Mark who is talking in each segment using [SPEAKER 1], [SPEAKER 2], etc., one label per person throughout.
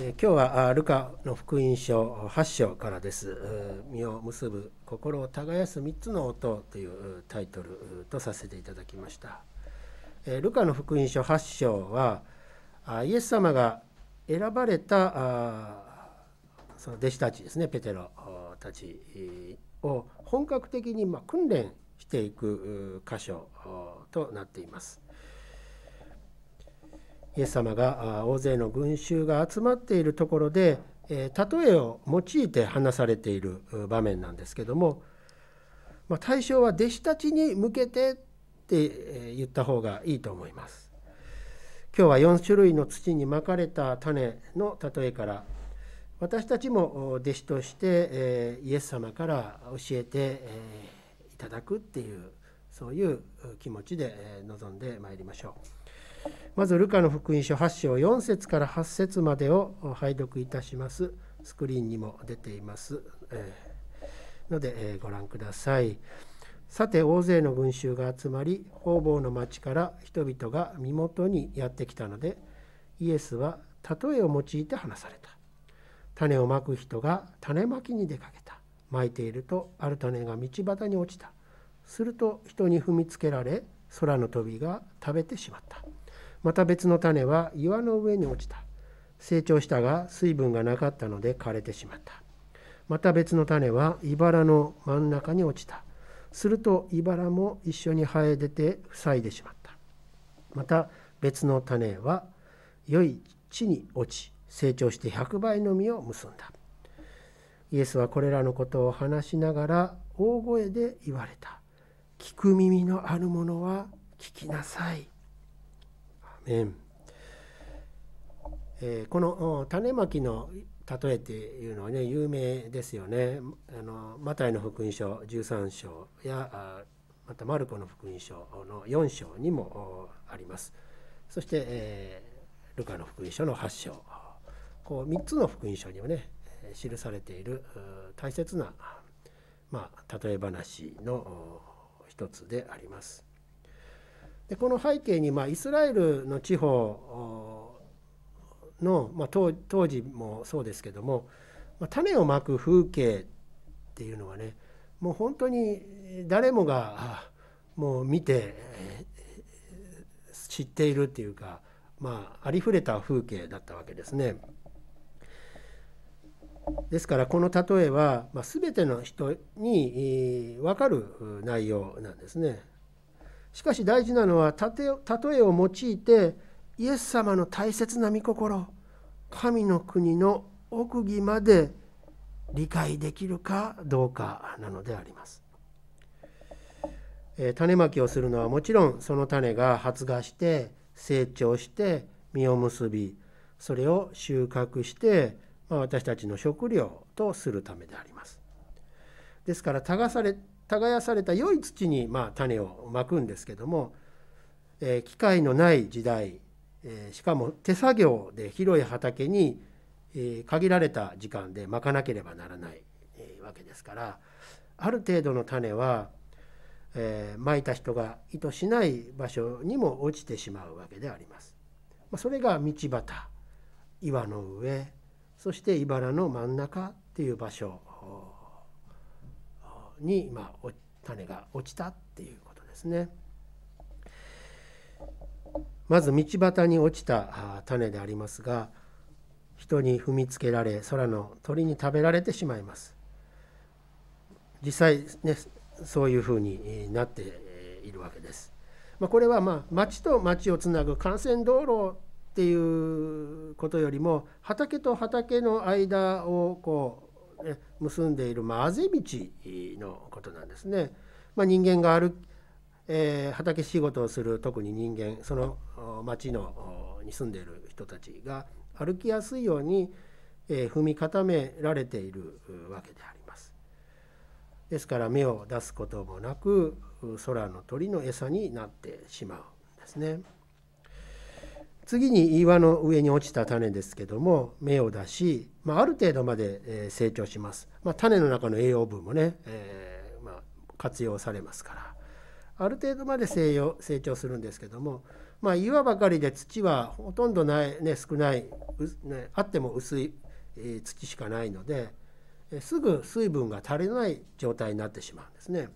[SPEAKER 1] え、今日はルカの福音書8章からです「身を結ぶ心を耕す3つの音」というタイトルとさせていただきました。え、ルカの福音書8章はイエス様が選ばれたその弟子たちですねペテロたちを本格的にま訓練していく箇所となっています。イエス様が大勢の群衆が集まっているところで例えを用いて話されている場面なんですけども、ま、対象は弟子たちに向けてって言った方がいいと思います。今日は4種類の土にまかれた種の例えから私たちも弟子としてイエス様から教えていただくっていうそういう気持ちで臨んでまいりましょう。まず、ルカの福音書8章4節から8節までを拝読いたします。スクリーンにも出ています。えー、ので、えー、ご覧ください。さて、大勢の群衆が集まり、方々の町から人々が身元にやってきたので、イエスは例えを用いて話された。種をまく人が種まきに出かけた。まいていると、ある種が道端に落ちた。すると人に踏みつけられ、空の飛びが食べてしまった。また別の種は岩の上に落ちた。成長したが水分がなかったので枯れてしまった。また別の種は茨の真ん中に落ちた。すると茨も一緒に生え出て塞いでしまった。また別の種は良い地に落ち成長して100倍の実を結んだ。イエスはこれらのことを話しながら大声で言われた。聞く耳のあるものは聞きなさい。えー、この種まきの例えっていうのはね有名ですよね。あのマタイの福音書13章やまたマルコの福音書の4章にもあります。そして、えー、ルカの福音書の8章こう3つの福音書にはね記されている大切な、まあ、例え話の一つであります。でこの背景に、まあ、イスラエルの地方の、まあ、当時もそうですけども、まあ、種をまく風景っていうのはねもう本当に誰もがもう見て知っているっていうか、まあ、ありふれた風景だったわけですね。ですからこの例えは、まあ、全ての人に分かる内容なんですね。しかし大事なのは例えを用いてイエス様の大切な御心神の国の奥義まで理解できるかどうかなのであります。え種まきをするのはもちろんその種が発芽して成長して実を結びそれを収穫して、ま、私たちの食料とするためであります。ですから耕され耕された良い土にまあ種をまくんですけども、えー、機械のない時代、えー、しかも手作業で広い畑に、えー、限られた時間でまかなければならない、えわけですからある程度の種は、えまいた人が意図しない場所にも落ちてしまうわけであります。まあ、それが道端岩の上そして茨の真ん中っていう場所に、まあ、種が落ちたっていうことですね。まず道端に落ちた種でありますが人に踏みつけられ空の鳥に食べられてしまいます。実際ねそういうふうになっているわけです。まあ、これはまあ町と町をつなぐ幹線道路っていうことよりも畑と畑の間をこう結んでいる、まあ、あぜ道のことなんですね。まあ、人間が歩えー、畑仕事をする特に人間その町のに住んでいる人たちが歩きやすいように、えー、踏み固められているわけであります。ですから芽を出すこともなく空の鳥の餌になってしまうんですね。次に岩の上に落ちた種ですけども芽を出し、まあ、ある程度まで成長します、まあ、種の中の栄養分もね、えー、まあ、活用されますから。ある程度まで成長するんですけどもまあ、岩ばかりで土はほとんどない、ね、少ない、ね、あっても薄い、え土しかないので、えすぐ水分が足りない状態になってしまうんですね。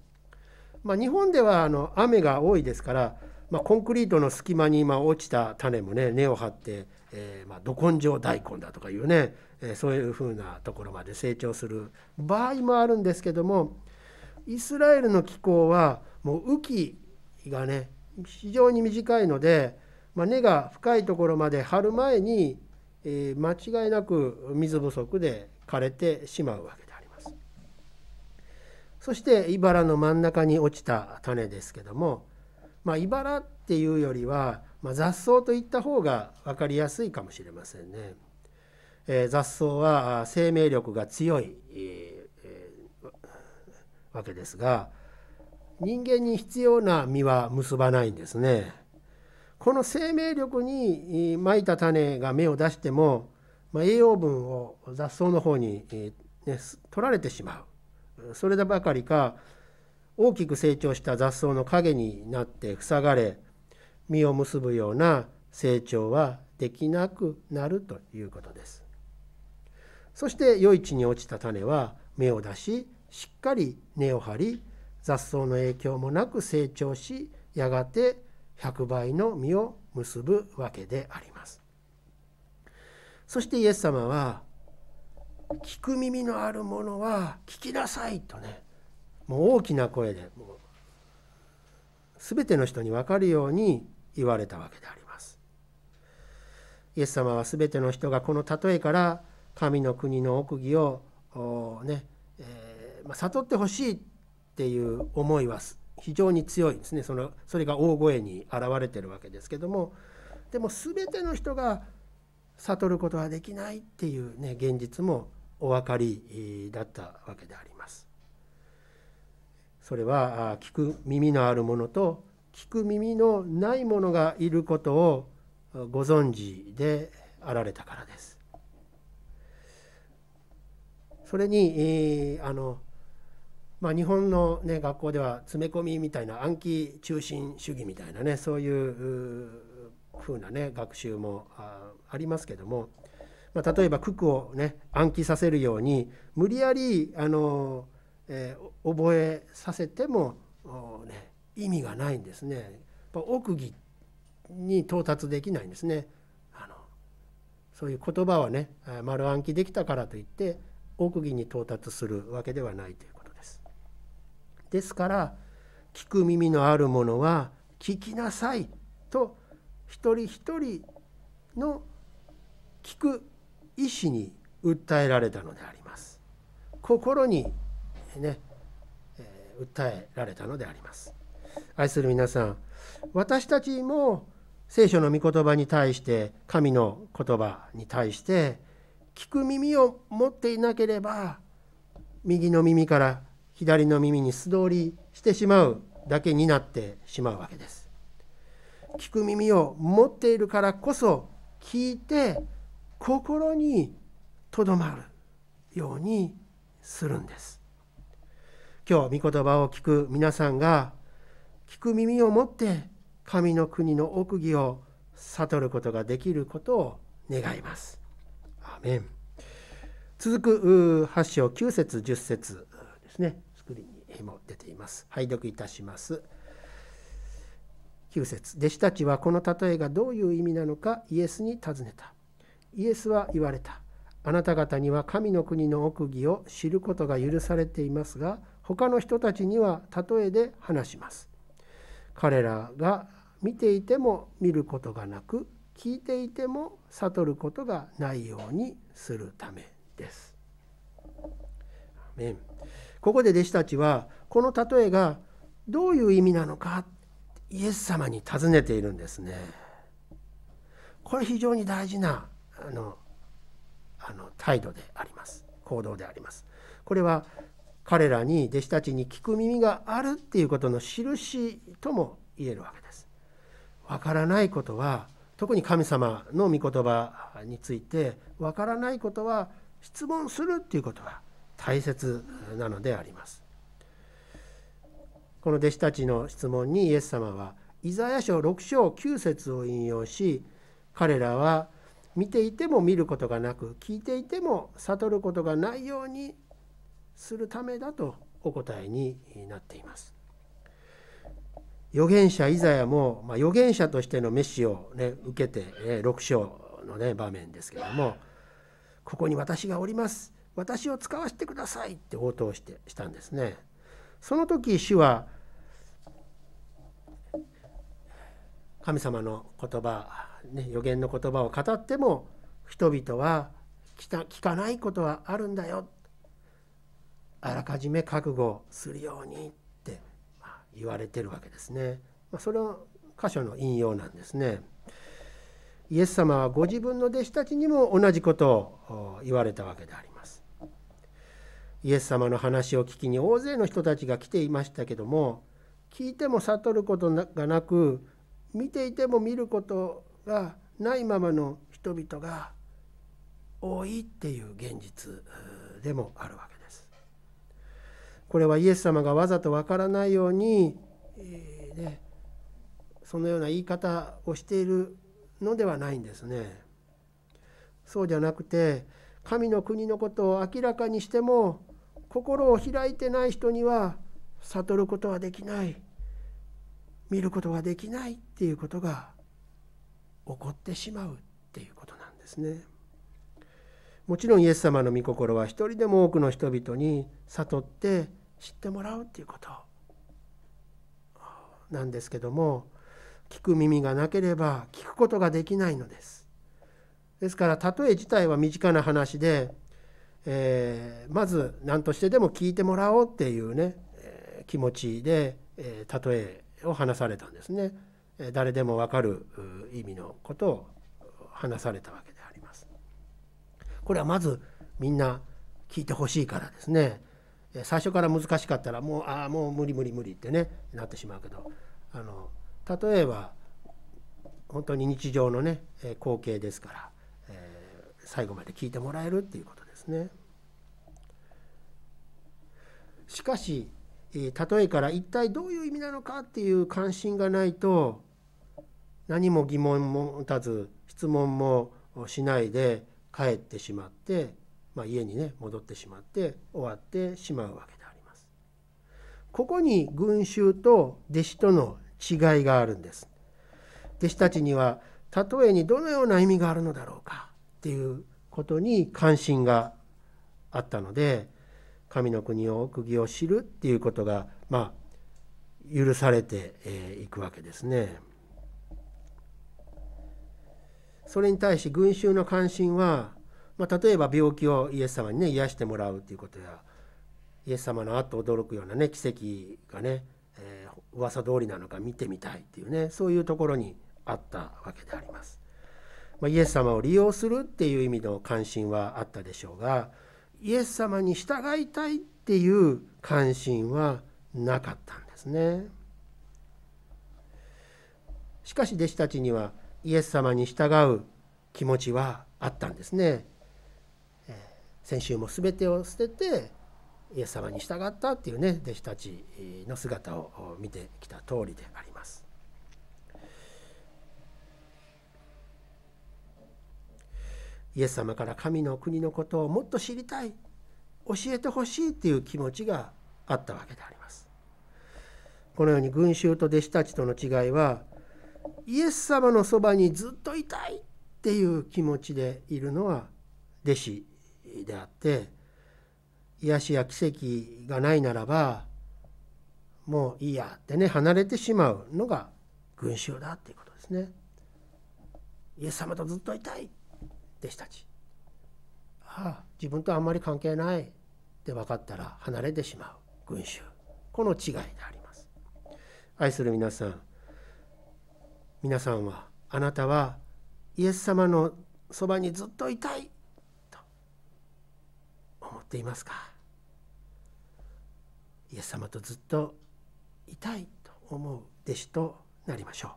[SPEAKER 1] まあ、日本ではあの雨が多いですから、まあ、コンクリートの隙間に今落ちた種もね根を張って、えー、まあど根性大根だとかいうね、えー、そういうふうなところまで成長する場合もあるんですけどもイスラエルの気候はもう雨季がね非常に短いので、まあ、根が深いところまで張る前に、えー、間違いなく水不足で枯れてしまうわけであります。そして茨の真ん中に落ちた種ですけども、まあ、茨っていうよりは、まあ、雑草といった方が分かりやすいかもしれませんね。えー、雑草は生命力が強い、えー、わけですが人間に必要な実は結ばないんですね。この生命力にまいた種が芽を出しても、まあ、栄養分を雑草の方に、ね、取られてしまう。そればかりか大きく成長した雑草の陰になって塞がれ実を結ぶような成長はできなくなるということです。そして余市に落ちた種は芽を出ししっかり根を張り雑草の影響もなく成長しやがて100倍の実を結ぶわけでありますそしてイエス様は聞く耳のあるものは聞きなさいとねもう大きな声でもう全ての人に分かるように言われたわけであります。イエス様は全ての人がこの例えから神の国の奥義をね、えーま、悟ってほしいっていう思いは非常に強いですね。そのそれが大声に現れてるわけですけども。でも全ての人が悟ることはできないっていうね現実もお分かりだったわけであります。それは聞く耳のあるものと聞く耳のないものがいることをご存知であられたからです。それに、えー、あのまあ、日本の、ね、学校では詰め込みみたいな暗記中心主義みたいなねそういうふうなね学習もありますけども、まあ、例えば九九をね暗記させるように無理やりあの、えー、覚えさせても、ね、意味がないんですね。奥義に到達できないんですね。あのそういう言葉はね丸暗記できたからといって奥義に到達するわけではないということですですから聞く耳のある者は聞きなさいと一人一人の聞く意思に訴えられたのであります。心にね、えー、訴えられたのであります。愛する皆さん、私たちも聖書の御言葉に対して神の言葉に対して聞く耳を持っていなければ右の耳から左の耳に素通りしてしまうだけになってしまうわけです。聞く耳を持っているからこそ聞いて心にとどまるようにするんです。今日御言葉を聞く皆さんが聞く耳を持って神の国の奥義を悟ることができることを願います。アメン続く8章9節10節ですね。スクリーンにも出ています。拝読いたします。9節弟子たちはこの例えがどういう意味なのかイエスに尋ねた。イエスは言われた。あなた方には神の国の奥義を知ることが許されていますが、他の人たちには例えで話します。彼らが見ていても見ることがなく、聞いていても悟ることがないようにするためです。ここで弟子たちはこの例えがどういう意味なのかイエス様に尋ねているんですね。これ非常に大事なあのあの態度であります行動であります。これは彼らに弟子たちに聞く耳があるっていうことの印とも言えるわけです。わからないことは特に神様の御言葉についてわからないことは質問するっていうことは大切なのであります。この弟子たちの質問にイエス様はイザヤ書6章9節を引用し彼らは見ていても見ることがなく聞いていても悟ることがないようにするためだとお答えになっています。預言者イザヤも、まあ、預言者としてのメシを、ね、受けて、ね、6章の、ね、場面ですけども「ここに私がおります私を使わせてください」って応答してしたんですね。その時主は神様の言葉、ね、予言の言葉を語っても人々は聞かないことはあるんだよあらかじめ覚悟するようにって言われてるわけですね。まそれは箇所の引用なんですね。イエス様はご自分の弟子たちにも同じことを言われたわけであります。イエス様の話を聞きに大勢の人たちが来ていましたけども聞いても悟ることがなく見ていても見ることがないままの人々が多いっていう現実でもあるわけこれはイエス様がわざとわからないように、えー、ね、そのような言い方をしているのではないんですね。そうじゃなくて神の国のことを明らかにしても心を開いてない人には悟ることはできない見ることができないっていうことが起こってしまうっていうことなんですね。もちろんイエス様の御心は一人でも多くの人々に悟って知ってもらうっていうことなんですけども聞く耳がなければ聞くことができないのです。ですから例え自体は身近な話で、えー、まず何としてでも聞いてもらおうっていうね、えー、気持ちで、えー、例えを話されたんですね。誰でも分かる意味のことを話されたわけであります。これはまずみんな聞いてほしいからですね。最初から難しかったらもうああもう無理無理無理ってねなってしまうけどあの例えば本当に日常のね光景ですから、えー、最後まで聞いてもらえるっていうことですね。しかし例えから一体どういう意味なのかっていう関心がないと何も疑問も持たず質問もしないで帰ってしまってまあ、家にね戻ってしまって終わってしまうわけであります。ここに群衆と弟子との違いがあるんです。弟子たちには例えにどのような意味があるのだろうかっていうことに関心があったので神の国を奥義を知るっていうことがまあ許されていくわけですね。それに対し群衆の関心はまあ、例えば病気をイエス様にね癒してもらうということやイエス様のあっと驚くようなね奇跡がね、えー、噂通りなのか見てみたいっていうねそういうところにあったわけであります。まあ、イエス様を利用するっていう意味の関心はあったでしょうがイエス様に従いたいっていう関心はなかったんですね。しかし弟子たちにはイエス様に従う気持ちはあったんですね。先週も全てを捨ててイエス様に従ったっていうね弟子たちの姿を見てきた通りであります。イエス様から神の国のことをもっと知りたい教えてほしいっていう気持ちがあったわけであります。このように群衆と弟子たちとの違いはイエス様のそばにずっといたいっていう気持ちでいるのは弟子であって癒しや奇跡がないならばもういいやってね離れてしまうのが群衆だっていうことですね。イエス様とずっといたい弟子たち。ああ自分とあんまり関係ないって分かったら離れてしまう群衆この違いであります。愛する皆さん皆さんはあなたはイエス様のそばにずっといたいていますか？イエス様とずっといたいと思う弟子となりましょ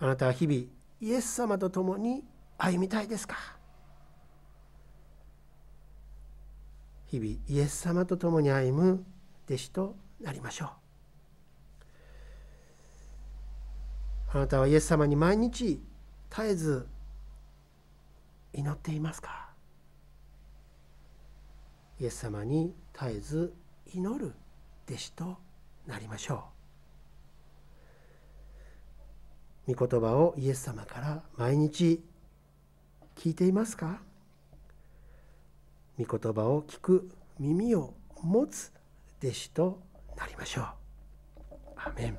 [SPEAKER 1] う。あなたは日々イエス様と共に歩みたいですか？日々イエス様と共に歩む弟子となりましょう。あなたはイエス様に毎日絶えず祈っていますか？イエス様に絶えず祈る弟子となりましょう御言葉をイエス様から毎日聞いていますか？御言葉を聞く耳を持つ弟子となりましょう。アメン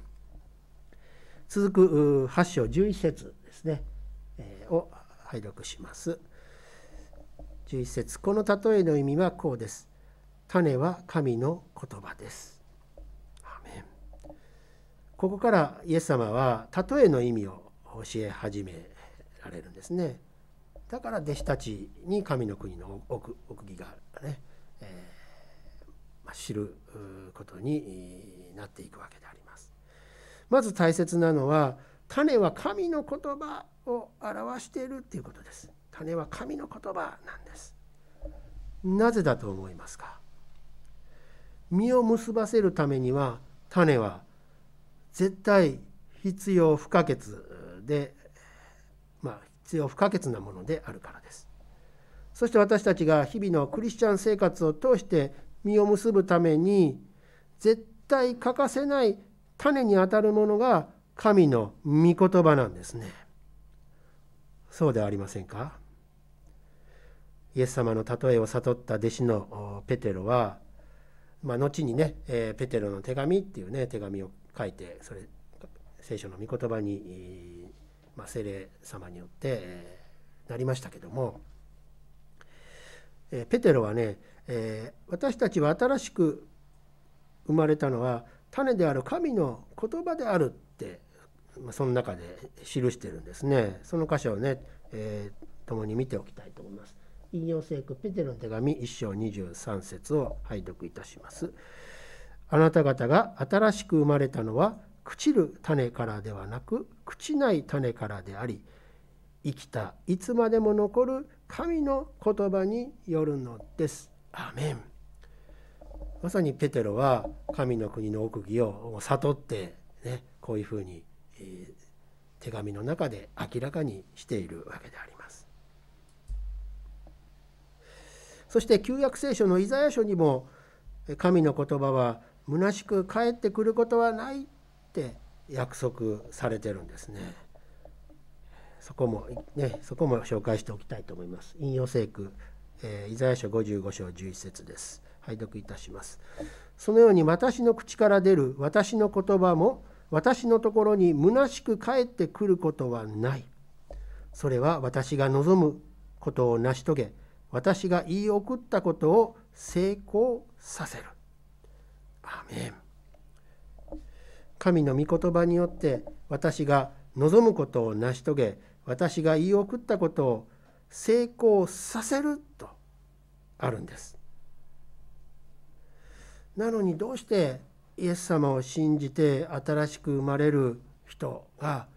[SPEAKER 1] 続く8章11節ですね、えー、を拝読します。11節この例えの意味はこうです。種は神の言葉です。ここからイエス様は例えの意味を教え始められるんですね。だから弟子たちに神の国の奥義がね、えー、知ることになっていくわけであります。まず大切なのは種は神の言葉を表しているっていうことです。種は神の言葉なんです。なぜだと思いますか？実を結ばせるためには種は絶対必要不可欠でまあ必要不可欠なものであるからです。そして私たちが日々のクリスチャン生活を通して実を結ぶために絶対欠かせない種にあたるものが神の御言葉なんですね。そうではありませんか？イエス様の例えを悟った弟子のペテロは、まあ、後にね、えー、ペテロの手紙っていうね手紙を書いてそれ聖書の御言葉に、まあ、聖霊様によって、えー、なりましたけども、えー、ペテロはね、えー、私たちは新しく生まれたのは種である神の言葉であるって、まあ、その中で記してるんですねその箇所をね、えー、共に見ておきたいと思います。引用聖句ペテロの手紙1章23節を拝読いたします。あなた方が新しく生まれたのは朽ちる種からではなく朽ちない種からであり生きたいつまでも残る神の言葉によるのです。アメンまさにペテロは神の国の奥義を悟ってねこういうふうに、え、手紙の中で明らかにしているわけであります。そして旧約聖書のイザヤ書にも神の言葉は虚しく帰ってくることはないって約束されてるんですね。そこもねそこも紹介しておきたいと思います。引用聖句、えー、イザヤ書55章11節です。拝読いたします。そのように私の口から出る私の言葉も私のところに虚しく帰ってくることはない。それは私が望むことを成し遂げ私が言い送ったことを成功させる。アメン神の御言葉によって私が望むことを成し遂げ私が言い送ったことを成功させるとあるんです。なのにどうしてイエス様を信じて新しく生まれる人が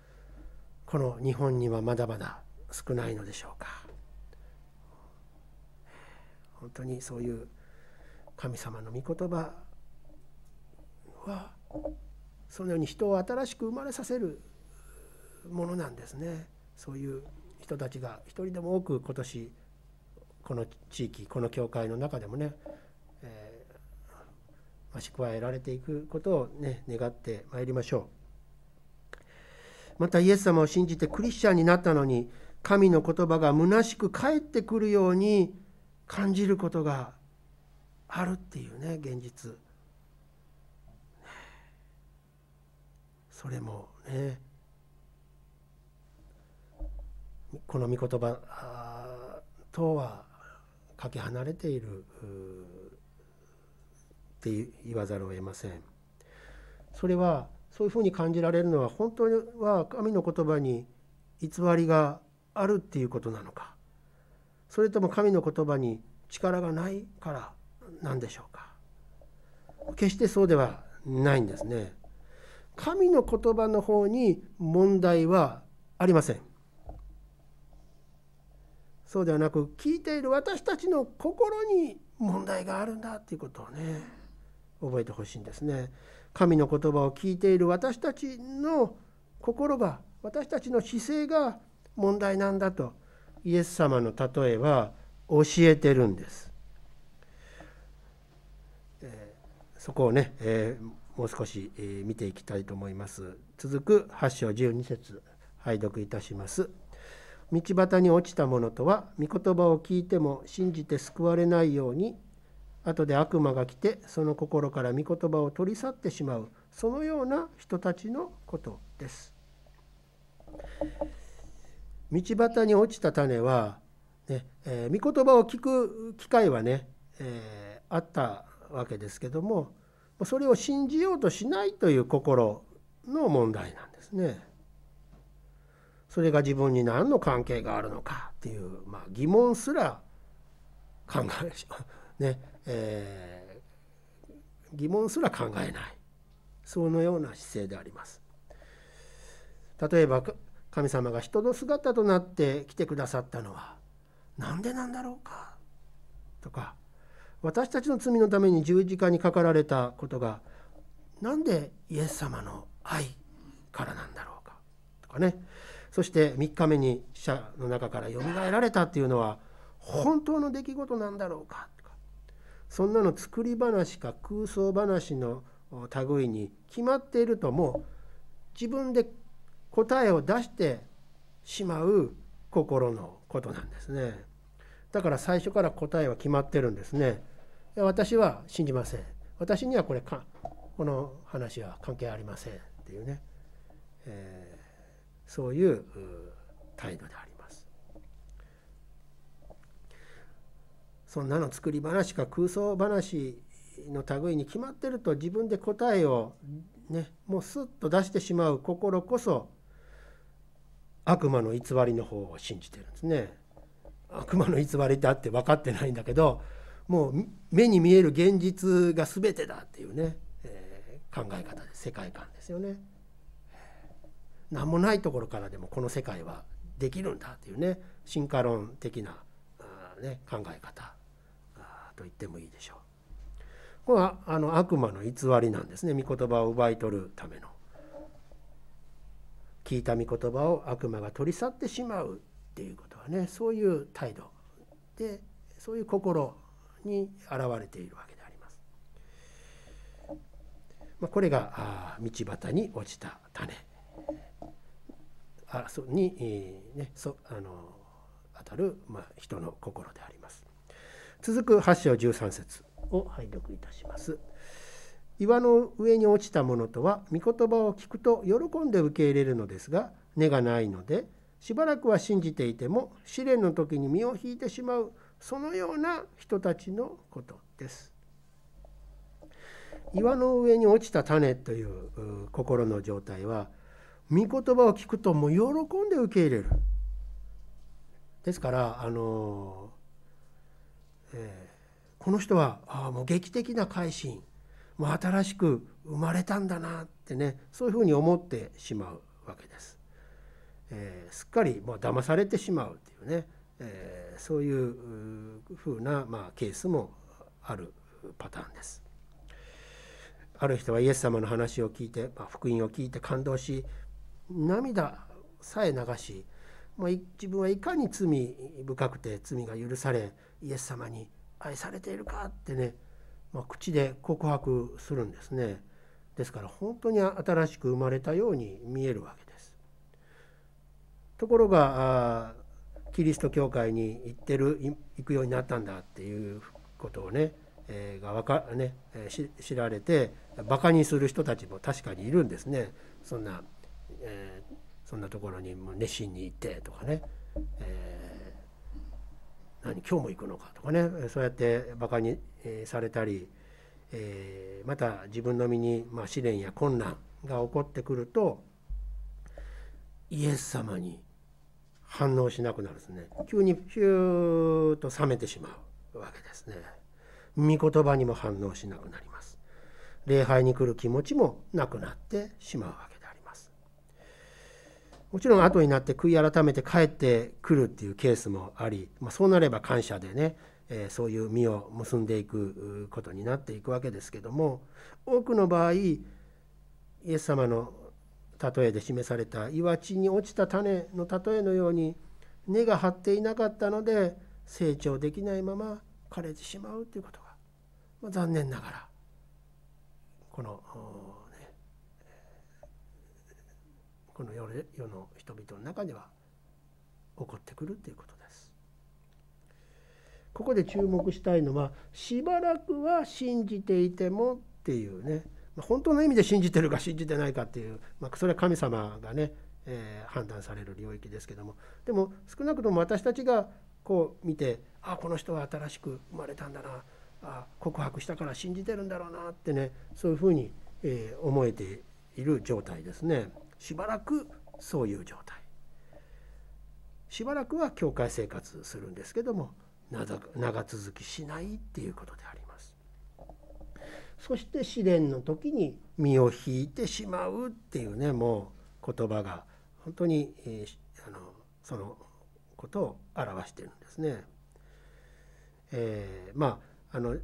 [SPEAKER 1] この日本にはまだまだ少ないのでしょうか。本当にそういう神様の御言葉はそのように人を新しく生まれさせるものなんですね。そういう人たちが一人でも多く今年この地域この教会の中でもね、えー、増し加えられていくことをね願ってまいりましょう。またイエス様を信じてクリスチャンになったのに神の言葉が虚しく返ってくるように感じることがあるっていうね現実。それもねこの御言葉とはかけ離れているって言わざるを得ません。それはそういうふうに感じられるのは本当は神の言葉に偽りがあるっていうことなのか。それとも神の言葉に力がないからなんでしょうか？決してそうではないんですね。神の言葉の方に問題はありません。そうではなく聞いている私たちの心に問題があるんだということをね覚えてほしいんですね。神の言葉を聞いている私たちの心が私たちの姿勢が問題なんだとイエス様の例えは教えてるんです。え、そこをね、えー、もう少し、えー、見ていきたいと思います。続く8章12節拝読いたします。道端に落ちた者とは御言葉を聞いても信じて救われないように後で悪魔が来てその心から御言葉を取り去ってしまうそのような人たちのことです。道端に落ちた種は、ねえー、御言葉を聞く機会はね、えー、あったわけですけどもそれを信じようとしないという心の問題なんですね。それが自分に何の関係があるのかっていう、まあ、疑問すら考えねえー、疑問すら考えないそのような姿勢であります。例えば神様が人の姿となって来てくださったのは何でなんだろうか？とか私たちの罪のために十字架にかかられたことが何でイエス様の愛からなんだろうか？とかね。そして3日目に死者の中からよみがえられたっていうのは本当の出来事なんだろうか？とか。そんなの作り話か空想話の類に決まっているともう自分で答えを出してしまう心のことなんですね。だから最初から答えは決まってるんですね。私は信じません。私にはこれかこの話は関係ありませんっていうね、えー、そういう態度であります。そんなの作り話か空想話の類に決まってると自分で答えをねもうスッと出してしまう心こそ悪魔の偽りの方を信じてるんですね。悪魔の偽りってあって分かってないんだけどもう目に見える現実が全てだっていうね、えー、考え方で世界観ですよね。何もないところからでもこの世界はできるんだっていうね進化論的な、ね、考え方と言ってもいいでしょう。これはあの悪魔の偽りなんですね御言葉を奪い取るための。聞いた御言葉を悪魔が取り去ってしまうっていうことはねそういう態度でそういう心に現れているわけであります。まあ、これが道端に落ちた種あそに、えー、ね、そあの当たる、まあ、人の心であります。続く8章13節を拝読いたします。岩の上に落ちたものとは御言葉を聞くと喜んで受け入れるのですが根がないのでしばらくは信じていても試練の時に身を引いてしまうそのような人たちのことです。岩の上に落ちた種という心の状態は御言葉を聞くともう喜んで受け入れる。ですからあの、えー、この人はあもう劇的な改心もう新しく生まれたんだなってねそういうふうに思ってしまうわけです。えー、すっかりもう騙されてしまうっていうね、えー、そういうふうな、まあ、ケースもあるパターンです。ある人はイエス様の話を聞いて、まあ、福音を聞いて感動し涙さえ流しもう自分はいかに罪深くて罪が許されイエス様に愛されているかってねまあ、口で告白するんですね。ですから本当に新しく生まれたように見えるわけです。ところがキリスト教会に行ってる行くようになったんだっていうことをね、えー、がかね、え、知られてバカにする人たちも確かにいるんですね。そんな、えー、そんなところに熱心に行ってとかね、えー、何今日も行くのかとかねそうやってバカにされたり、えまた自分の身に、ま試練や困難が起こってくるとイエス様に反応しなくなるんですね。急にヒューッと冷めてしまうわけですね。御言葉にも反応しなくなります。礼拝に来る気持ちもなくなってしまうわけです。もちろん後になって悔い改めて帰ってくるっていうケースもあり、まあ、そうなれば感謝でねえそういう実を結んでいくことになっていくわけですけども多くの場合イエス様の例えで示された岩地に落ちた種の例えのように根が張っていなかったので成長できないまま枯れてしまうということが、まあ、残念ながらこの、この世の人々の中では起こってくるということです。ここで注目したいのはしばらくは信じていてもっていうね。本当の意味で信じてるか信じてないかっていう、まあ、それは神様がね、えー、判断される領域ですけども。でも少なくとも私たちがこう見てあこの人は新しく生まれたんだな。あ告白したから信じてるんだろうなってねそういうふうに、えー、思えている状態ですね。しばらくそういう状態しばらくは教会生活するんですけども長続きしないっていうことでありますそして試練の時に身を引いてしまうっていうねもう言葉が本当に、えー、あのそのことを表しているんですね。えー、まああの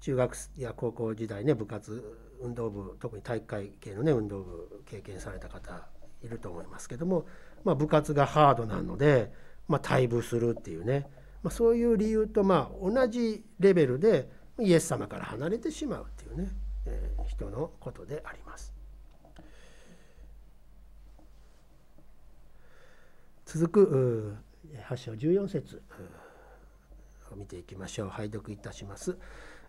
[SPEAKER 1] 中学や高校時代ね部活運動部特に体育会系のね運動部経験された方いると思いますけども、まあ、部活がハードなので、まあ、退部するっていうね、まあ、そういう理由とまあ同じレベルでイエス様から離れてしまうっていうね、えー、人のことであります。続く8章14節を見ていきましょう拝読いたします。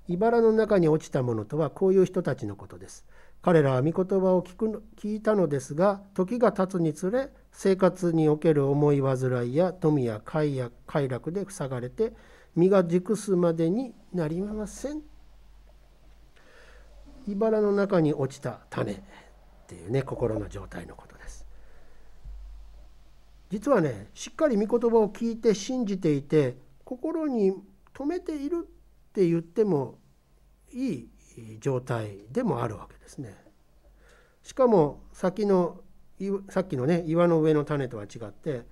[SPEAKER 1] 茨の中に落ちたものとはこういう人たちのことです。彼らは御言葉を聞く聞いたのですが時が経つにつれ生活における思い煩いや富や快や快楽で塞がれて身が熟すまでになりません。茨の中に落ちた種っていうね心の状態のことです。実はねしっかり御言葉を聞いて信じていて心に留めているって言ってもいい状態でもあるわけですね。しかも先のさっきのね岩の上の種とは違って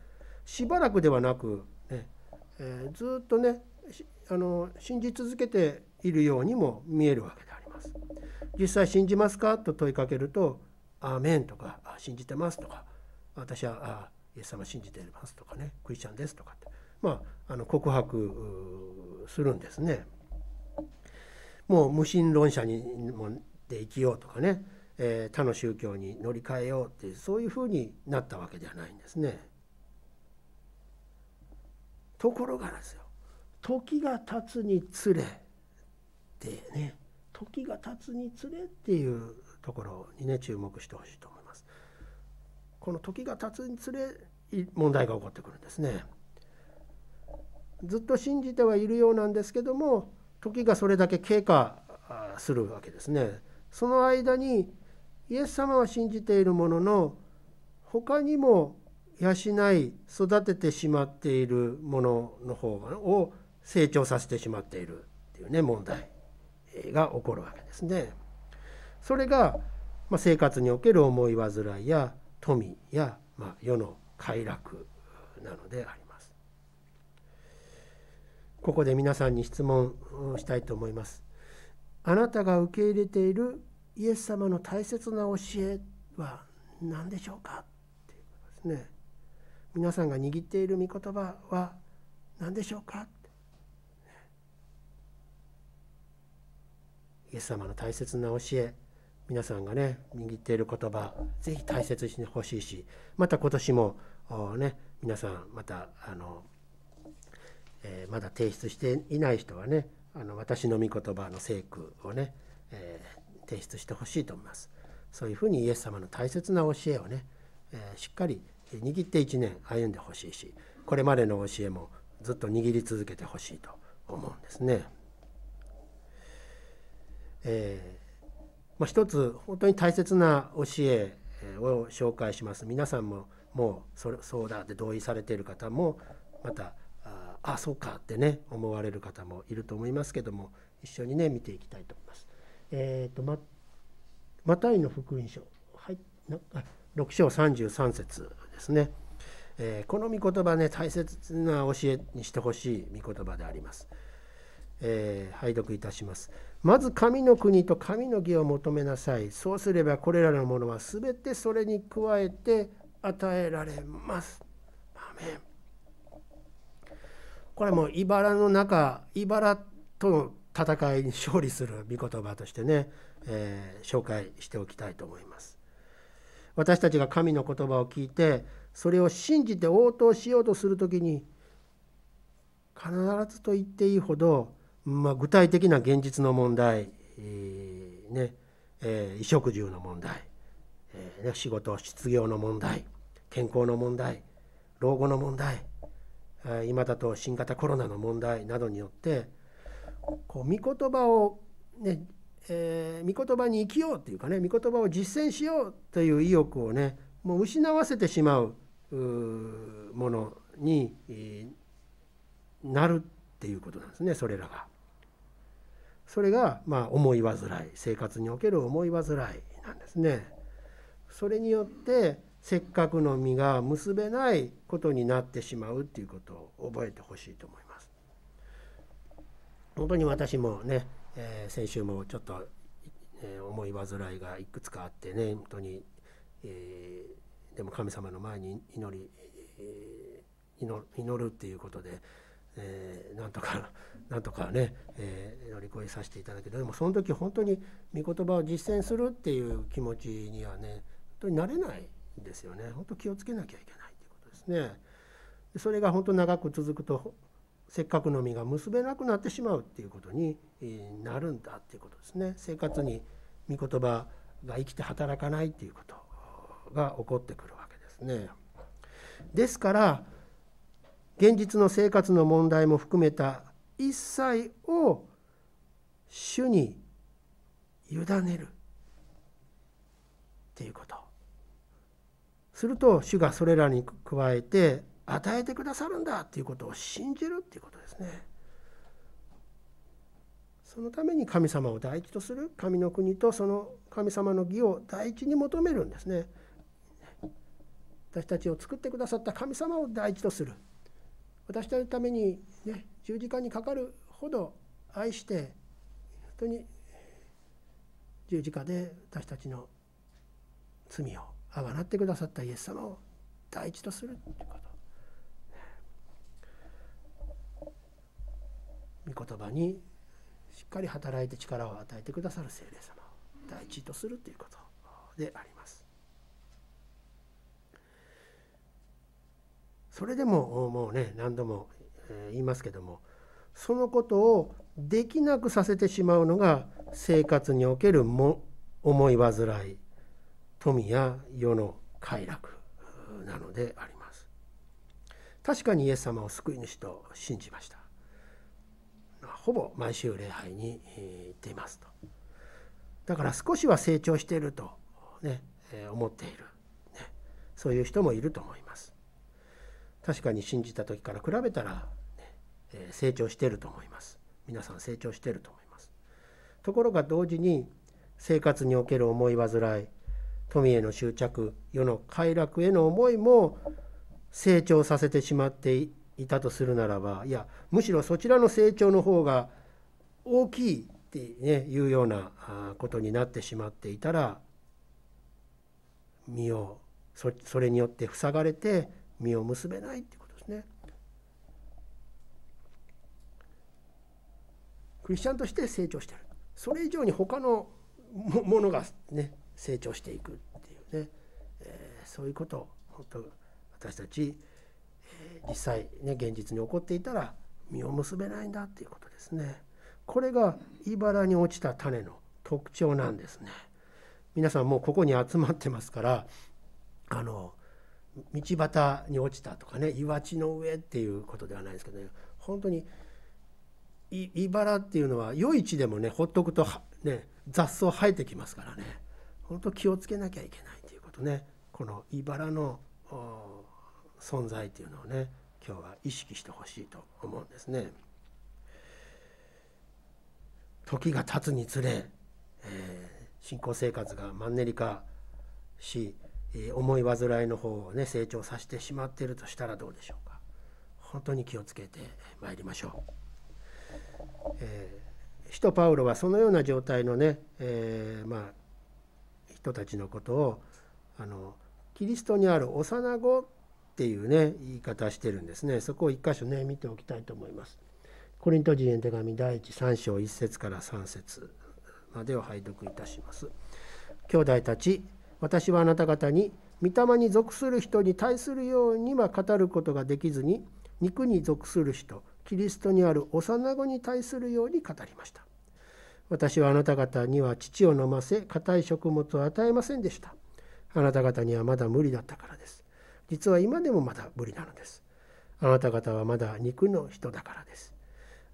[SPEAKER 1] しばらくではなく、ねえー、ずっとねあの信じ続けているようにも見えるわけであります。実際信じますか？と問いかけると「アーメン」とか「信じてます」とか「私はあイエス様信じています」とかね「クリスチャンです」とかってまああの告白するんですね。もう無神論者にもで生きようとかね、えー、他の宗教に乗り換えようってそういうふうになったわけではないんですね。ところがですよ時が経つにつれってね時が経つにつれっていうところにね注目してほしいと思います。この時が経つにつれ問題が起こってくるんですね。ずっと信じてはいるようなんですけども時がそれだけ経過するわけですね。その間にイエス様は信じているものの他にも養い育ててしまっているものの方を成長させてしまっているっていうね問題が起こるわけですね。それが、ま生活における思い煩いや富や、ま世の快楽なのであります。ここで皆さんに質問をしたいと思います。あなたが受け入れているイエス様の大切な教えは何でしょうかっていうことですね。皆さんが握っている御言葉は何でしょうかイエス様の大切な教え皆さんがね握っている言葉ぜひ大切にしてほしいしまた今年もね皆さんまたあのえー、まだ提出していない人はねあの私の御言葉の聖句をね、えー、提出してほしいと思います。そういうふうにイエス様の大切な教えをね、えー、しっかり握って1年歩んでほしいしこれまでの教えもずっと握り続けてほしいと思うんですね。えーまあ、一つ本当に大切な教えを紹介します。皆さんももうそれそうだって同意されている方もまたあそうかってね思われる方もいると思いますけども一緒にね見ていきたいと思います。えーと、まマタイの福音書、はい、6章33節ですね、えー、この御言葉ね大切な教えにしてほしい御言葉であります。えー、拝読いたします。まず神の国と神の義を求めなさい。そうすればこれらのものは全てそれに加えて与えられます。アメンこれも茨の中茨との戦いに勝利する御言葉としてね、えー、紹介しておきたいと思います。私たちが神の言葉を聞いてそれを信じて応答しようとする時に必ずと言っていいほどまあ、具体的な現実の問題、えー、ねえー、衣食住の問題、えーね、仕事失業の問題健康の問題老後の問題今だと新型コロナの問題などによってこう御言葉をねえー、御言葉に生きようというかね御言葉を実践しようという意欲をねもう失わせてしまうものに、なるっていうことなんですねそれらが。それがまあ思い煩い生活における思い煩いなんですね。それによってせっかくの実が結べないことになってしまうっていうことを覚えてほしいと思います。本当に私もね、えー、先週もちょっと、えー、思い煩いがいくつかあってね本当に、えー、でも神様の前に祈り、えー、祈るっていうことでえー、なんとか なんとかね、えー、乗り越えさせていただけどでもその時本当に御言葉を実践するっていう気持ちにはね本当になれないですよね本当気をつけなきゃいけないということですね。それが本当長く続くとせっかくの実が結べなくなってしまうっていうことになるんだっていうことですね。生活に御言葉が生きて働かないっていうことが起こってくるわけですね。ですから現実の生活の問題も含めた一切を主に委ねるっていうことすると主がそれらに加えて与えてくださるんだっていうことを信じるっていうことですね。そのために神様を第一とする神の国とその神様の義を第一に求めるんですね。私たちを作ってくださった神様を第一とする。私たちのために、ね、十字架にかかるほど愛して本当に十字架で私たちの罪をあがなってくださったイエス様を第一とするということ。御言葉にしっかり働いて力を与えてくださる聖霊様を第一とするということであります。それでももうね何度も言いますけどもそのことをできなくさせてしまうのが生活におけるも思い煩い富や世の快楽なのであります。確かにイエス様を救い主と信じました。ほぼ毎週礼拝に行っていますと。だから少しは成長しているとね思っている、ね、そういう人もいると思います。確かに信じた時から比べたら、ね、成長していると思います。皆さん成長していると思います。ところが同時に生活における思い煩い富への執着世の快楽への思いも成長させてしまっていたとするならばいやむしろそちらの成長の方が大きいって、ね、いうようなことになってしまっていたら身をそれによって塞がれて実を結べないってことですね。クリスチャンとして成長してるそれ以上に他のものがね成長していくっていうね、えー、そういうことを本当私たち、えー、実際ね現実に起こっていたら実を結べないんだっていうことですね。これが茨に落ちた種の特徴なんですね。皆さんもうここに集まってますからあの道端に落ちたとかね岩地の上っていうことではないですけどね本当に茨っていうのは余市でもねほっとくとね雑草生えてきますからね本当気をつけなきゃいけないということね。この茨の存在っていうのをね今日は意識してほしいと思うんですね。時が経つにつれ、えー、信仰生活がマンネリ化し思い煩いの方をね成長させてしまっているとしたらどうでしょうか。本当に気をつけてまいりましょう。えー、使徒パウロはそのような状態のね、えー、まあ人たちのことをあのキリストにある幼子っていうね言い方してるんですねそこを一箇所ね見ておきたいと思います。コリント人への手紙第一3章1節から3節までを拝読いたします。兄弟たち私はあなた方に御霊に属する人に対するようには語ることができずに肉に属する人キリストにある幼子に対するように語りました私はあなた方には乳を飲ませ硬い食物を与えませんでした。あなた方にはまだ無理だったからです。実は今でもまだ無理なのです。あなた方はまだ肉の人だからです。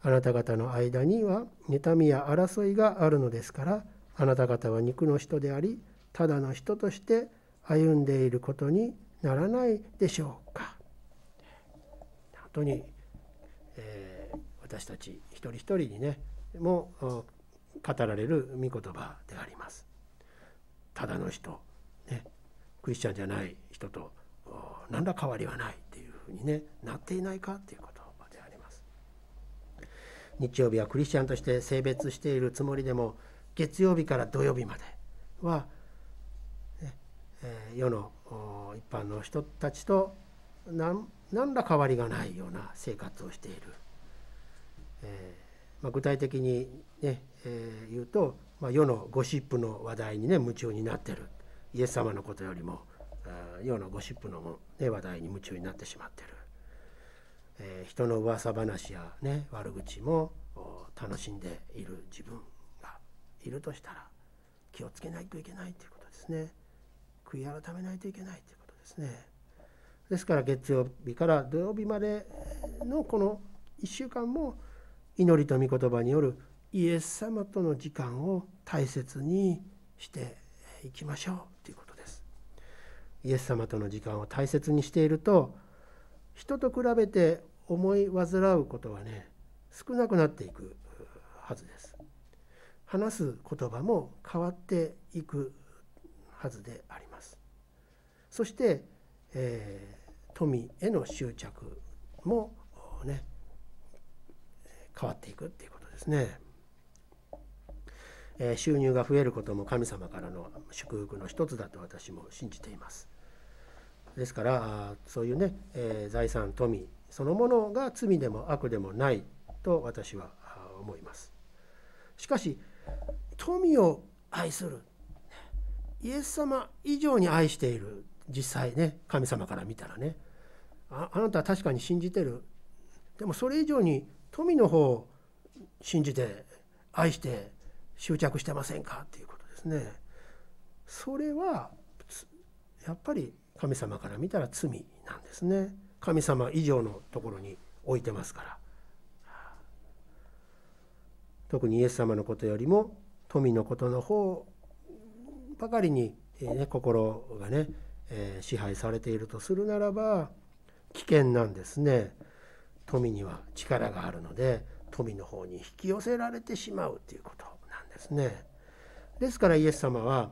[SPEAKER 1] あなた方の間には妬みや争いがあるのですからあなた方は肉の人でありただの人として歩んでいることにならないでしょうか。本当に、えー、私たち一人一人にねもう語られる御言葉であります。ただの人、ね、クリスチャンじゃない人と何ら変わりはないっていうふうに、ね、なっていないかっていう言葉であります。日曜日はクリスチャンとして性別しているつもりでも月曜日から土曜日までは、ねえ、世の一般の人たちと何何ら変わりがないような生活をしている、えーまあ、具体的にね、えー、言うと、まあ、世のゴシップの話題にね夢中になってる。イエス様のことよりも世のゴシップの、ね、話題に夢中になってしまってる、えー、人の噂話や、ね、悪口も楽しんでいる自分がいるとしたら気をつけないといけないということですね。悔い改めないといけないということですね。ですから月曜日から土曜日までのこの1週間も祈りと御言葉によるイエス様との時間を大切にしていきましょうということです。イエス様との時間を大切にしていると人と比べて思い煩うことはね少なくなっていくはずです。話す言葉も変わっていくはずであります。そして、え富への執着もね変わっていくっていうことですね。え収入が増えることも神様からの祝福の一つだと私も信じています。ですからそういうね、えー、財産富そのものが罪でも悪でもないと私は思います。しかし富を愛するイエス様以上に愛している実際ね神様から見たらねああなたは確かに信じてるでもそれ以上に富の方を信じて愛して執着してませんか？っていうことですね。それはやっぱり神様から見たら罪なんですね。神様以上のところに置いてますから。特にイエス様のことよりも富のことの方ばかりに、えーね、心がね、えー、支配されているとするならば危険なんですね富には力があるので富の方に引き寄せられてしまうということですね。ですからイエス様は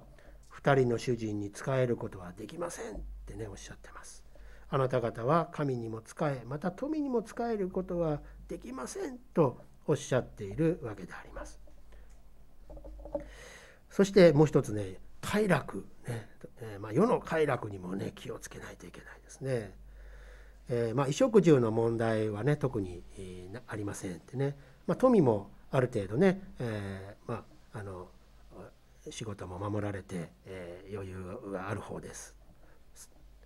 [SPEAKER 1] 2人の主人に仕えることはできませんってねおっしゃってます。あなた方は神にも仕えまた富にも仕えることはできませんとおっしゃっているわけであります。そしてもう一つね快楽ね、え、まあ、世の快楽にもね気をつけないといけないですね。えー、まあ、衣食住の問題はね特に、ありませんってね、まあ、富もある程度ね、えー、まあ、あの仕事も守られて、え余裕がある方です。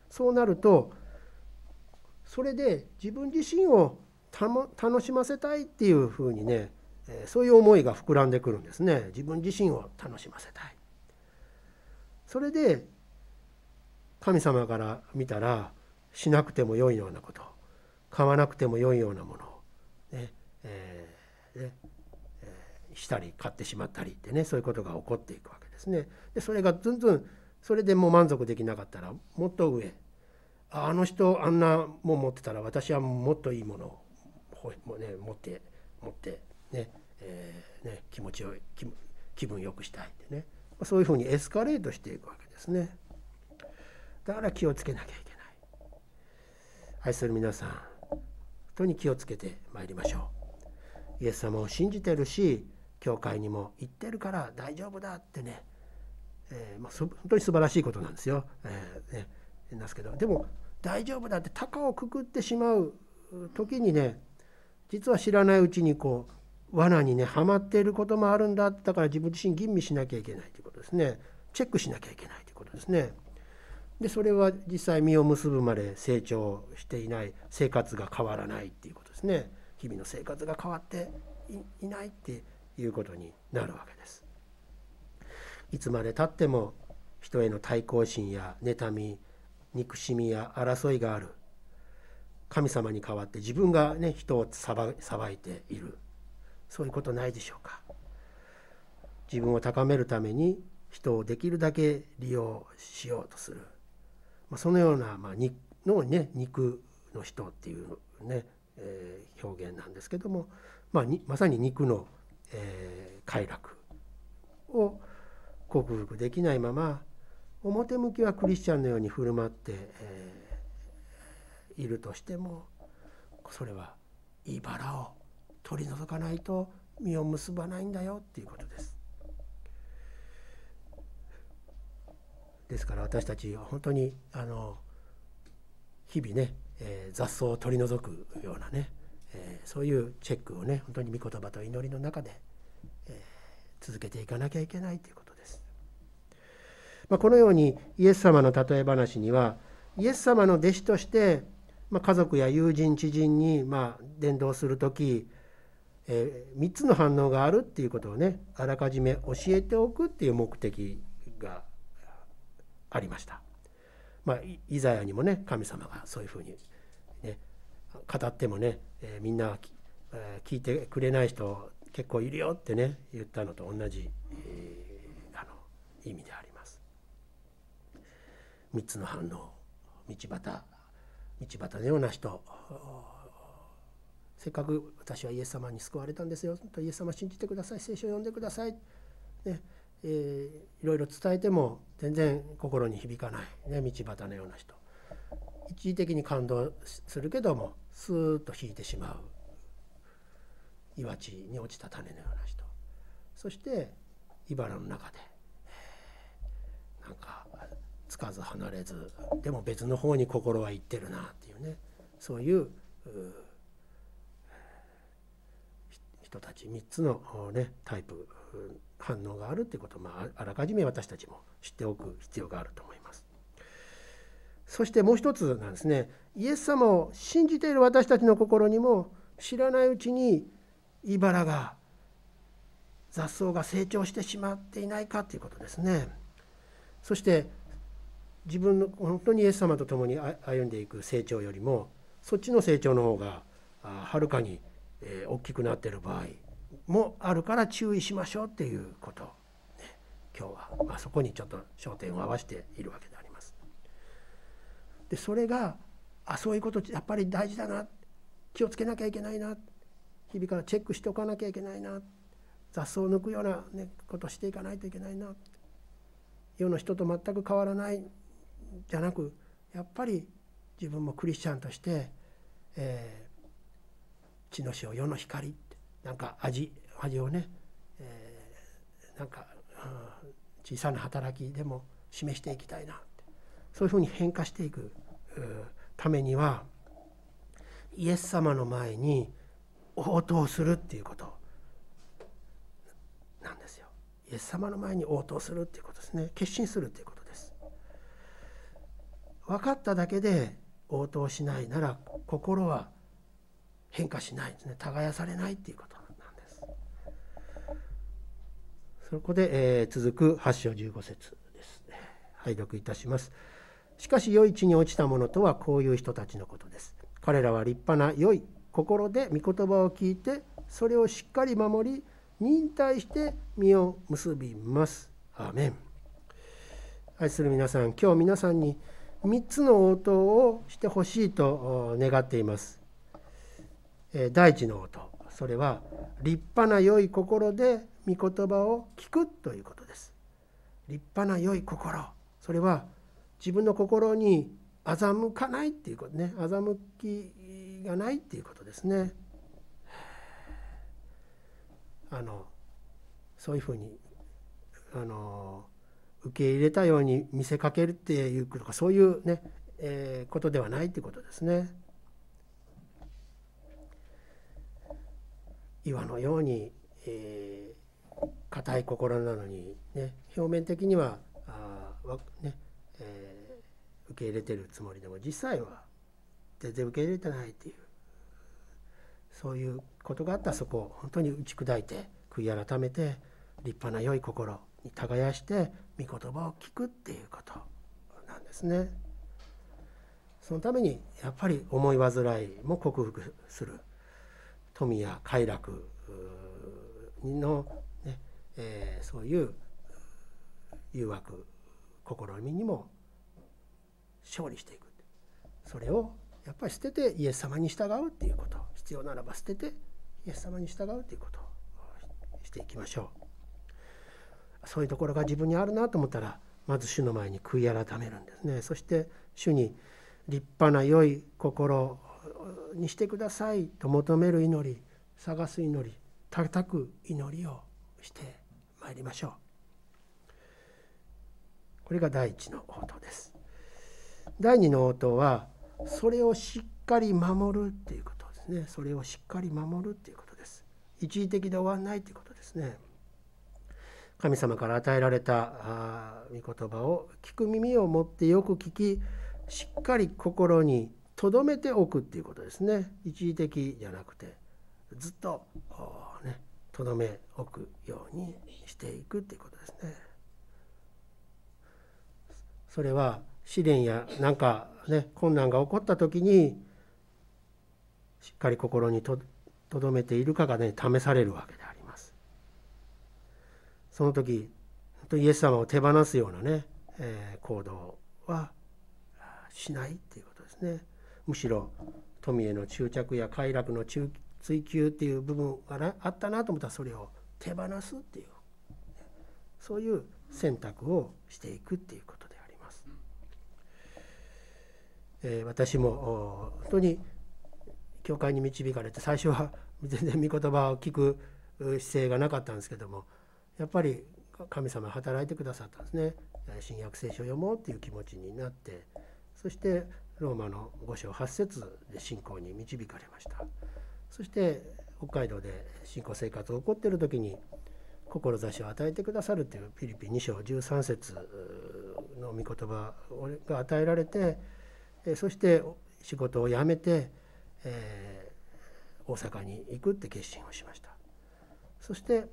[SPEAKER 1] そうなるとそれで自分自身を楽しませたいっていうふうにねえそういう思いが膨らんでくるんですね自分自身を楽しませたい。それで神様から見たらしなくても良いようなこと買わなくても良いようなものねえーね、したり買ってしまったりってねそういうことが起こっていくわけですね。でそれがずんずんそれでもう満足できなかったらもっと上あの人あんなもん持ってたら私はもっといいものを、ね、持って持ってね,、えー、ね気持ちを気分よくしたいってねそういうふうにエスカレートしていくわけですね。だから気をつけなきゃいけない。愛する皆さん本当に気をつけてまいりましょうイエス様を信じてるし教会にも行ってるから大丈夫だってね、えーまあ、本当に素晴らしいことなんですよ。えーね、ですけど。でも大丈夫だって高をくくってしまう時にね実は知らないうちにこう罠にねはまっていることもあるんだだから自分自身吟味しなきゃいけないということですね。チェックしなきゃいけないということですね。でそれは実際実を結ぶまで成長していない。生活が変わらないっていうことですね。日々の生活が変わっていないっていうことになるわけです。いつまでたっても人への対抗心や妬み憎しみや争いがある。神様に代わって自分がね人を裁いている。そういうことないでしょうか。自分を高めるために人をできるだけ利用しようとする、まあ、そのような、まあ、のね肉の人っていうね、えー、表現なんですけども、まあ、まさに肉の人、えー、快楽を克服できないまま表向きはクリスチャンのように振る舞って、えー、いるとしてもそれは茨を取り除かないと実を結ばないんだよっていうことです。ですから私たちは本当にあの日々ね、えー、雑草を取り除くようなね、えー、そういうチェックをね本当に御言葉と祈りの中で、えー、続けていかなきゃいけないということです。まあ、このようにイエス様の例え話にはイエス様の弟子として、まあ、家族や友人知人にまあ伝道する時、えー、3つの反応があるっていうことをねあらかじめ教えておくっていう目的がありました。まあ、イザヤにもね神様がそういうふうに、語ってもね、えー、みんな、えー、聞いてくれない人結構いるよってね言ったのと同じ、えー、あの意味であります。3つの反応道端道端のような人。せっかく私はイエス様に救われたんですよ。とイエス様信じてください。聖書を読んでください、ね、えー、いろいろ伝えても全然心に響かない、ね、道端のような人。一時的に感動するけどもスーッと引いてしまう。岩地に落ちた種のような人。そして茨の中でなんかつかず離れずでも別の方に心は行ってるなっていうね。そういう人たち3つの、ね、タイプ反応があるっていうことを、まあ、あらかじめ私たちも知っておく必要があると思います。そしてもう一つなんですねイエス様を信じている私たちの心にも知らないうちに茨が雑草が成長してしまっていないかということですね。そして自分の本当にイエス様と共に歩んでいく成長よりもそっちの成長の方がはるかに大きくなっている場合もあるから注意しましょうっていうこと、ね、今日は、まあ、そこにちょっと焦点を合わせているわけです。でそれがあそういうことやっぱり大事だな。気をつけなきゃいけないな。日々からチェックしておかなきゃいけないな。雑草を抜くような、ね、ことしていかないといけないな。世の人と全く変わらない。じゃなくやっぱり自分もクリスチャンとして、えー、地の塩世の光。ってなんか味味をね、えー、なんか、うん、小さな働きでも示していきたいな。ってそういうふうに変化していく。ためにはイエス様の前に応答するっていうことなんですよ。イエス様の前に応答するっていうことですね決心するっていうことです。分かっただけで応答しないなら心は変化しないですね耕されないっていうことなんです。そこで、えー、続く8章15節です。拝読いたします。しかし良い地に落ちた者とはこういう人たちのことです。彼らは立派な良い心で御言葉を聞いてそれをしっかり守り忍耐して実を結びます。アーメン愛する皆さん今日皆さんに3つの応答をしてほしいと願っています。第一の音それは立派な良い心で御言葉を聞くということです立派な良い心それは自分の心に欺かないっていうことね欺きがないっていうことですねあのそういうふうにあの受け入れたように見せかけるっていうことかそういうね、えー、ことではないっていうことですね。岩のように、えー、硬い心なのに、ね、表面的にはあね、受け入れてるつもりでも実際は全然受け入れてないっていうそういうことがあったらそこを本当に打ち砕いて悔い改めて立派な良い心に耕して御言葉を聞くっていうことなんですね。そのためにやっぱり思い煩いも克服する富や快楽の、ねえー、そういう誘惑試みにも勝利していく。それをやっぱり捨ててイエス様に従うっていうこと。必要ならば捨ててイエス様に従うということをしていきましょう。そういうところが自分にあるなと思ったらまず主の前に悔い改めるんですね。そして主に立派な良い心にしてくださいと求める祈り探す祈り叩く祈りをしてまいりましょう。これが第一の応答です。第二の応答はそれをしっかり守るっていうことですね。それをしっかり守るっていうことです。一時的で終わらないということですね。神様から与えられた御言葉を聞く耳を持ってよく聞きしっかり心に留めておくっていうことですね。一時的じゃなくてずっとね留め置くようにしていくっていうことですね。それは試練や何かね困難が起こった時にしっかり心にとどめているかがね試されるわけでありますその時イエス様を手放すようなね、えー、行動はしないっていうことですねむしろ富への執着や快楽の追求っていう部分があったなと思ったらそれを手放すっていうそういう選択をしていくっていうことです。え、私も本当に教会に導かれて最初は全然御言葉を聞く姿勢がなかったんですけどもやっぱり神様働いてくださったんですね。新約聖書を読もうっていう気持ちになってそしてローマの5章8節で信仰に導かれました。そして北海道で信仰生活を起こっている時に志を与えてくださるというフィリピン2章13節の御言葉が与えられてそして仕事を辞めて、えー、大阪に行くって決心をしましたそして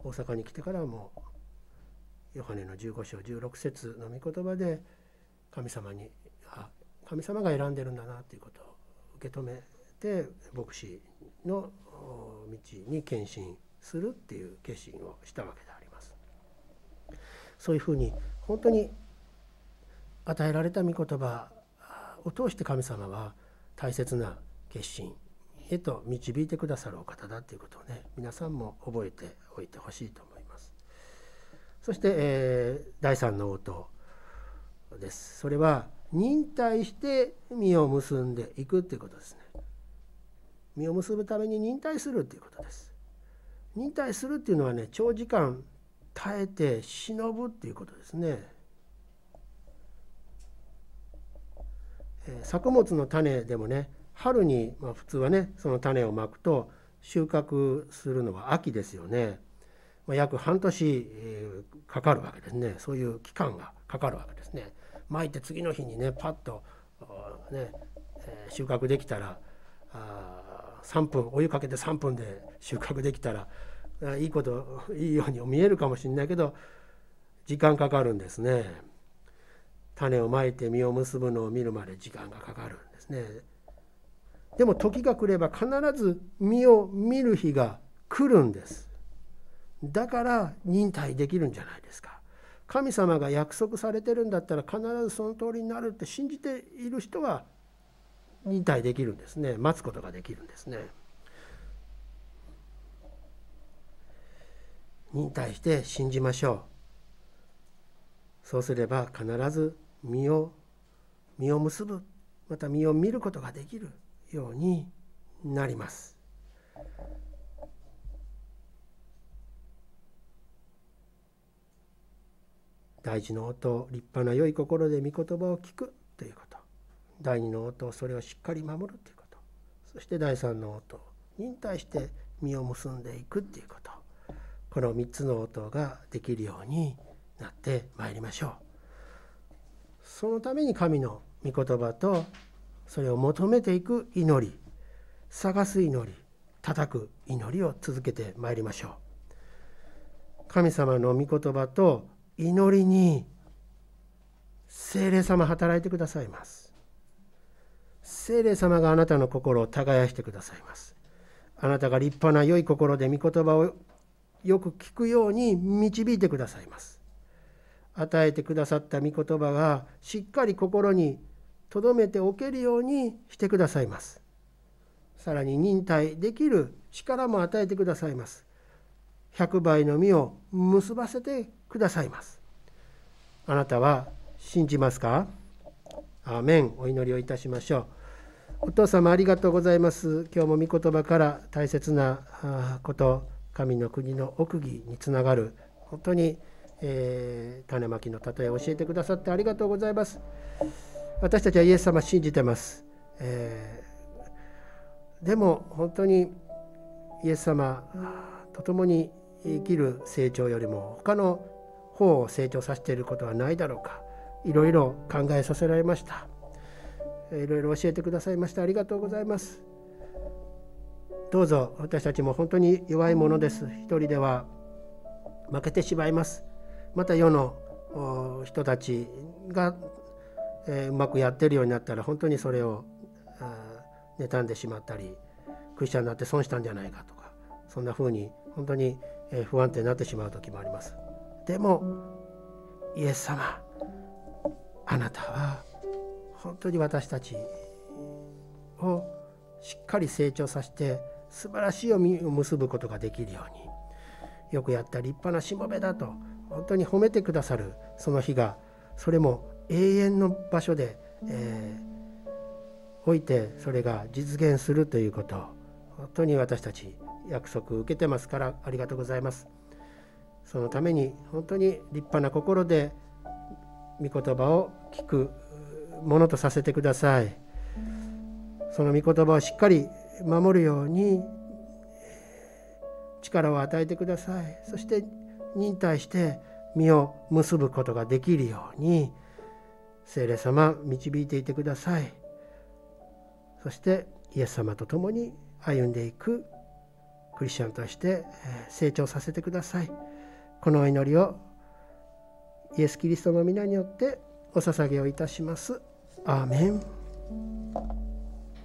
[SPEAKER 1] 大阪に来てからもヨハネの15章16節の御言葉で神様にあ神様が選んでるんだなということを受け止めて牧師の道に献身するっていう決心をしたわけであります。そういうふうに本当に与えられた御言葉を通して神様は大切な決心へと導いてくださるお方だということをね皆さんも覚えておいてほしいと思います。そして、えー、第3の応答です。それは忍耐して実を結んでいくということですね。実を結ぶために忍耐するということです。忍耐するっていうのはね長時間耐えて忍ぶっていうことですね。え作物の種でもね春に、まあ、普通はねその種をまくと収穫するのは秋ですよね。まあ、約半年、えー、かかるわけですねそういう期間がかかるわけですね。まいて次の日にねパッとね、えー、収穫できたらあ3分お湯かけて3分で収穫できたらいいこといいように見えるかもしれないけど時間かかるんですね。種をまいて実を結ぶのを見るまで時間がかかるんですね。でも時が来れば必ず実を見る日が来るんです。だから忍耐できるんじゃないですか。神様が約束されてるんだったら必ずその通りになるって信じている人は忍耐できるんですね待つことができるんですね忍耐して信じましょうそうすれば必ず実を身を結ぶまた実を見ることができるようになります。第事の音立派な良い心で御言葉を聞くということ第二の音それをしっかり守るということそして第三の音に対して実を結んでいくということこの3つの音ができるようになってまいりましょう。そのために神の御言葉とそれを求めていく祈り探す祈り叩く祈りを続けてまいりましょう。神様の御言葉と祈りに精霊様働いてくださいます。精霊様があなたの心を耕してくださいます。あなたが立派な良い心で御言葉をよく聞くように導いてくださいます。与えてくださった御言葉がしっかり心に留めておけるようにしてくださいます。さらに忍耐できる力も与えてくださいます。100倍の実を結ばせてくださいます。あなたは信じますか？アーメン。お祈りをいたしましょう。お父様ありがとうございます。今日も御言葉から大切なこと神の国の奥義につながる本当に、えー、種まきの例えを教えてくださってありがとうございます。私たちはイエス様信じてます、えー、でも本当にイエス様と共に生きる成長よりも他の方を成長させていることはないだろうか。いろいろ考えさせられました。いろいろ教えてくださいました。ありがとうございます。どうぞ私たちも本当に弱いものです。一人では負けてしまいます。また世の人たちが、え、うまくやってるようになったら本当にそれを妬んでしまったりクリスチャンになって損したんじゃないかとかそんな風に本当に不安定になってしまう時もあります。でもイエス様あなたは本当に私たちをしっかり成長させて素晴らしいを結ぶことができるようによくやった立派なしもべだと本当に褒めてくださるその日がそれも永遠の場所で、えー、置いてそれが実現するということ本当に私たち約束受けてますからありがとうございます。そのために本当に立派な心で御言葉を聞くものとさせてください。その御言葉をしっかり守るように力を与えてください。そして忍耐して実を結ぶことができるように聖霊様導いていてください。そしてイエス様と共に歩んでいくクリスチャンとして成長させてください。この祈りをイエス・キリストの皆によってお捧げをいたします。アーメン